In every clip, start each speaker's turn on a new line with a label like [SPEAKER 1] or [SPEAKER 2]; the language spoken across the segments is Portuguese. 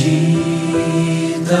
[SPEAKER 1] perdida.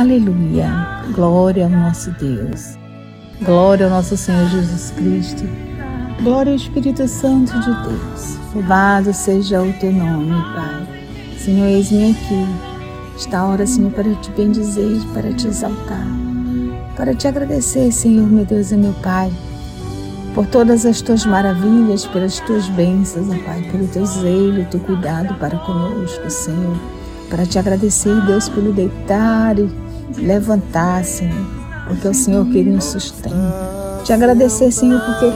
[SPEAKER 2] Aleluia. Glória ao nosso Deus. Glória ao nosso Senhor Jesus Cristo. Glória ao Espírito Santo de Deus. Louvado seja o teu nome, Pai. Senhor, eis-me aqui. Está a hora, Senhor, para te bendizer, para te exaltar, para te agradecer, Senhor, meu Deus e meu Pai, por todas as tuas maravilhas, pelas tuas bênçãos, ó Pai, pelo teu zelo, teu cuidado para conosco, Senhor. Para te agradecer, Deus, pelo deitar e levantar, Senhor, porque é o Senhor que nos sustém. Te agradecer, Senhor, porque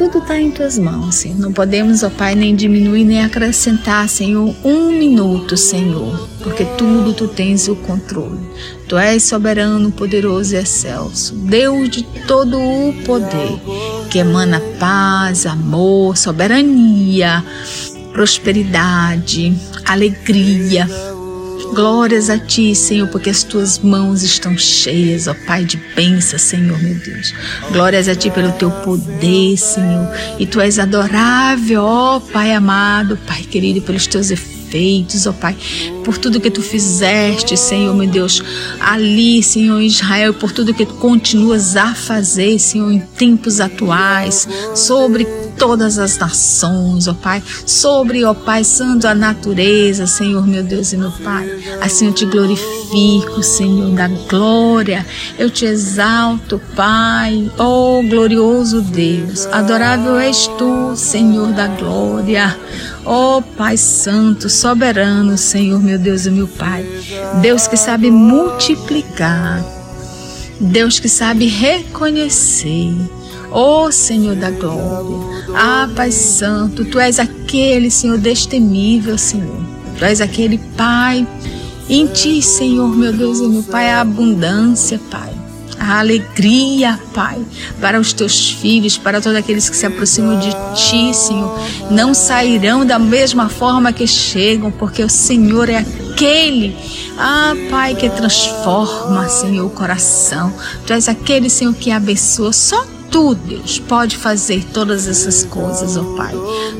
[SPEAKER 2] tudo está em tuas mãos, Senhor. Não podemos, ó Pai, nem diminuir nem acrescentar, Senhor, um minuto, Senhor, porque tudo tu tens o controle. Tu és soberano, poderoso e excelso, Deus de todo o poder, que emana paz, amor, soberania, prosperidade, alegria Glórias a Ti, Senhor, porque as Tuas mãos estão cheias, ó Pai, de bênçãos, Senhor, meu Deus. Glórias a Ti pelo Teu poder, Senhor. E Tu és adorável, ó Pai amado, Pai querido, pelos Teus efeitos, ó Pai, por tudo que Tu fizeste, Senhor, meu Deus, ali, Senhor, Israel, por tudo que Tu continuas a fazer, Senhor, em tempos atuais, sobre todas as nações, ó Pai, sobre, ó Pai Santo, a natureza, Senhor, meu Deus e meu Pai. Assim eu te glorifico, Senhor, da glória. Eu te exalto, Pai, ó glorioso Deus. Adorável és tu, Senhor da glória. Ó Pai Santo, soberano, Senhor, meu Deus e meu Pai. Deus que sabe multiplicar. Deus que sabe reconhecer. Ó oh, Senhor da glória, ah, Pai Santo, Tu és aquele, Senhor, destemível, Senhor. Tu és aquele Pai. Em Ti, Senhor, meu Deus e meu Pai, a abundância, Pai. A alegria, Pai, para os teus filhos, para todos aqueles que se aproximam de Ti, Senhor. Não sairão da mesma forma que chegam, porque o Senhor é aquele, ah, Pai, que transforma, Senhor, o coração. Tu és aquele, Senhor, que abençoa. Só Tu, Deus, pode fazer todas essas coisas, ó oh Pai.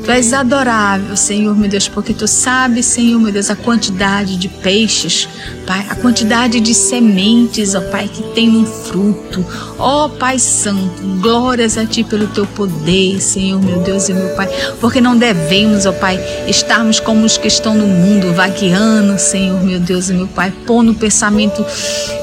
[SPEAKER 2] Tu és adorável, Senhor, meu Deus, porque Tu sabes, Senhor, meu Deus, a quantidade de peixes, Pai, a quantidade de sementes, ó oh Pai, que tem um fruto. Ó oh, Pai Santo, glórias a Ti pelo Teu poder, Senhor, meu Deus e meu Pai, porque não devemos, ó Pai, estarmos como os que estão no mundo, vagueando, Senhor, meu Deus e meu Pai, pondo pensamento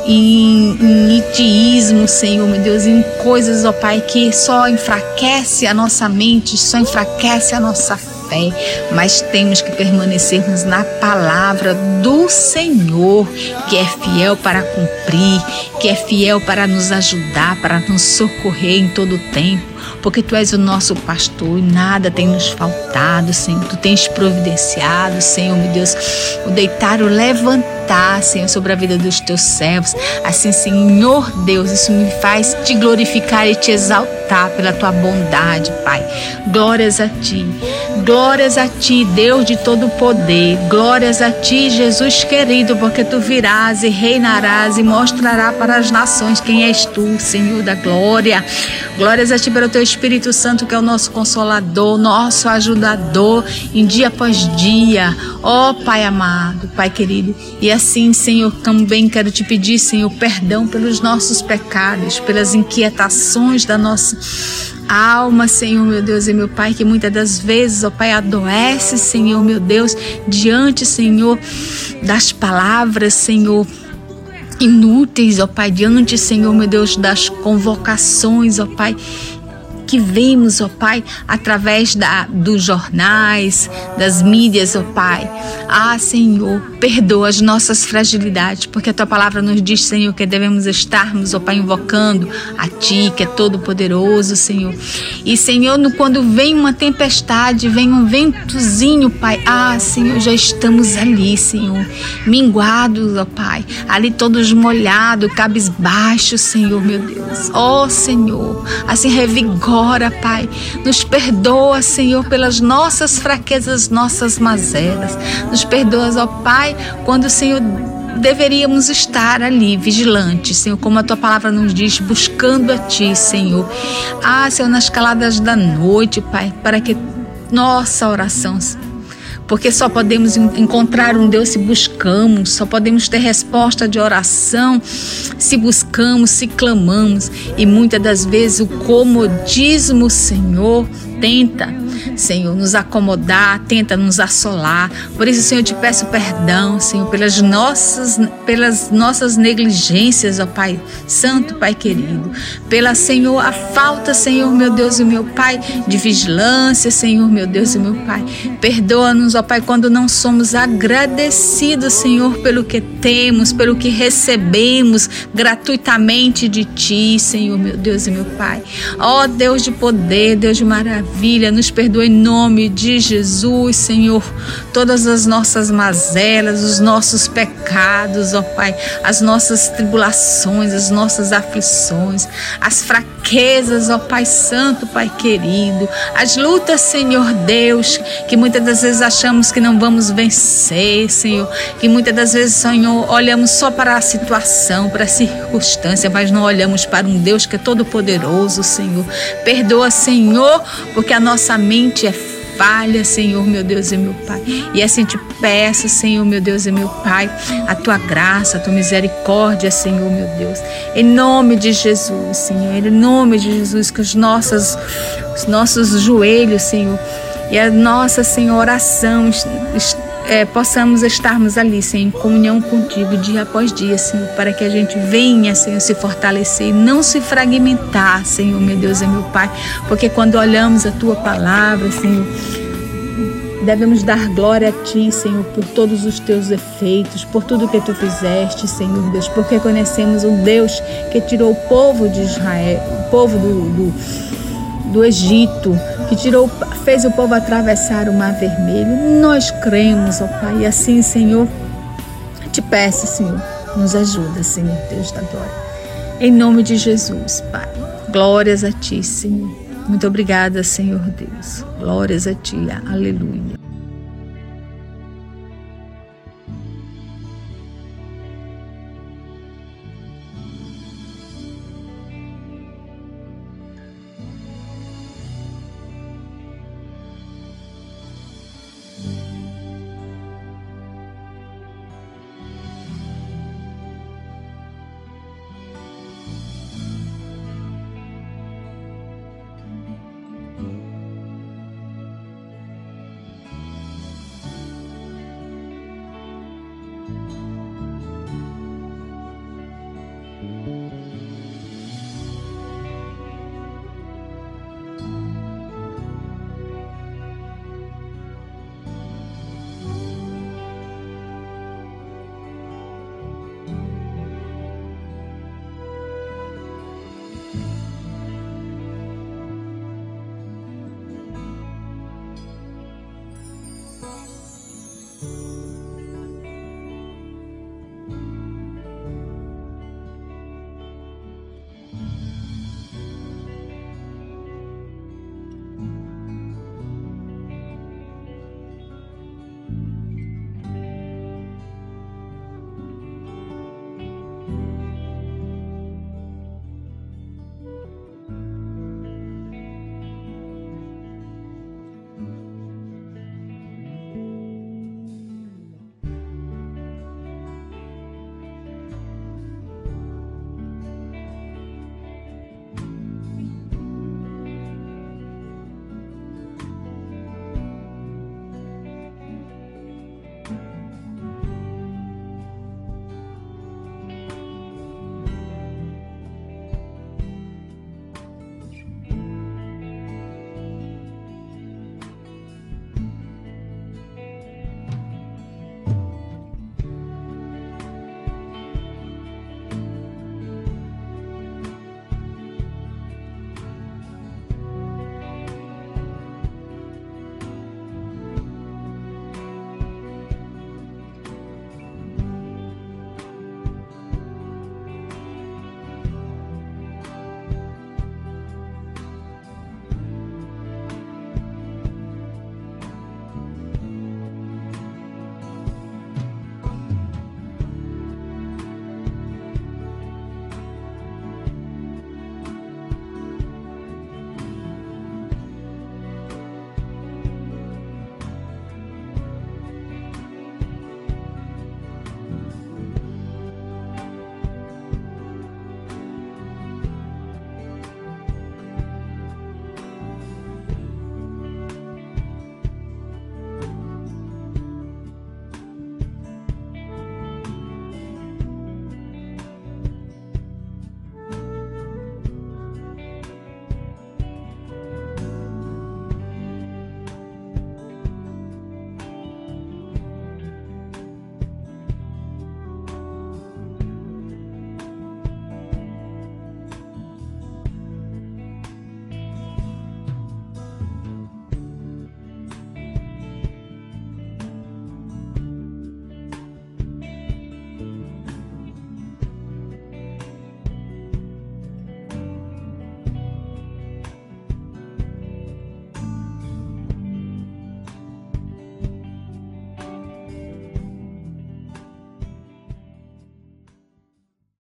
[SPEAKER 2] em, em Senhor, meu Deus, em coisas, ó Pai, que só enfraquece a nossa mente, só enfraquece a nossa fé, mas temos que permanecermos na palavra do Senhor, que é fiel para cumprir, que é fiel para nos ajudar, para nos socorrer em todo o tempo porque tu és o nosso pastor e nada tem nos faltado, Senhor. Tu tens providenciado, Senhor, meu Deus, o deitar, o levantar, Senhor, sobre a vida dos teus servos. Assim, Senhor Deus, isso me faz te glorificar e te exaltar pela tua bondade, Pai. Glórias a ti. Glórias a ti, Deus de todo poder. Glórias a ti, Jesus querido, porque tu virás e reinarás e mostrará para as nações quem és tu, Senhor da glória. Glórias a ti pelo teu Espírito Santo, que é o nosso consolador, nosso ajudador em dia após dia. Ó oh, Pai amado, Pai querido. E assim, Senhor, também quero te pedir, Senhor, perdão pelos nossos pecados, pelas inquietações da nossa alma, Senhor, meu Deus e meu Pai, que muitas das vezes, ó Pai, adoece, Senhor, meu Deus, diante, Senhor, das palavras, Senhor, inúteis, ó Pai, diante, Senhor, meu Deus, das convocações, ó Pai, que vemos, ó Pai, através da, dos jornais, das mídias, ó Pai. Ah, Senhor, perdoa as nossas fragilidades, porque a tua palavra nos diz, Senhor, que devemos estarmos, ó Pai, invocando a Ti, que é todo-poderoso, Senhor. E, Senhor, quando vem uma tempestade, vem um ventozinho, Pai, ah, Senhor, já estamos ali, Senhor, minguados, ó Pai, ali todos molhados, cabisbaixos, Senhor, meu Deus. Ó oh, Senhor, assim revigora agora, Pai. Nos perdoa, Senhor, pelas nossas fraquezas, nossas mazelas. Nos perdoa, ó Pai, quando, Senhor, deveríamos estar ali vigilantes, Senhor, como a tua palavra nos diz, buscando a ti, Senhor. Ah, Senhor, nas caladas da noite, Pai, para que nossa oração porque só podemos encontrar um Deus se buscamos, só podemos ter resposta de oração se buscamos, se clamamos. E muitas das vezes o comodismo, Senhor, tenta Senhor, nos acomodar, tenta nos assolar. Por isso, Senhor, eu te peço perdão, Senhor, pelas nossas, pelas nossas negligências, ó Pai Santo, Pai querido. Pela, Senhor, a falta, Senhor, meu Deus e meu Pai, de vigilância, Senhor, meu Deus e meu Pai. Perdoa-nos, ó Pai, quando não somos agradecidos, Senhor, pelo que temos, pelo que recebemos gratuitamente de Ti, Senhor, meu Deus e meu Pai. Ó Deus de poder, Deus de maravilha, nos perdoe em nome de Jesus, Senhor, todas as nossas mazelas, os nossos pecados, ó Pai, as nossas tribulações, as nossas aflições, as fraquezas, ó Pai Santo, Pai querido, as lutas, Senhor Deus, que muitas das vezes achamos que não vamos vencer, Senhor, que muitas das vezes, Senhor, olhamos só para a situação, para a circunstância, mas não olhamos para um Deus que é todo poderoso, Senhor. Perdoa, Senhor, porque a nossa mente é falha, Senhor, meu Deus e meu Pai. E assim te peço, Senhor, meu Deus e meu Pai, a tua graça, a tua misericórdia, Senhor, meu Deus. Em nome de Jesus, Senhor, em nome de Jesus, que os nossos, os nossos joelhos, Senhor, e a nossa, Senhor, oração é, possamos estarmos ali, Senhor, em comunhão contigo dia após dia, Senhor, para que a gente venha, Senhor, se fortalecer, não se fragmentar, Senhor, meu Deus e meu Pai, porque quando olhamos a tua palavra, Senhor, devemos dar glória a Ti, Senhor, por todos os Teus efeitos, por tudo que Tu fizeste, Senhor Deus, porque conhecemos o Deus que tirou o povo de Israel, o povo do, do, do Egito, que tirou, fez o povo atravessar o mar vermelho. Nós cremos, ó Pai, e assim, Senhor, te peço, Senhor, nos ajuda, Senhor, Deus da glória. Em nome de Jesus, Pai. Glórias a Ti, Senhor. Muito obrigada, Senhor Deus. Glórias a Ti. Aleluia.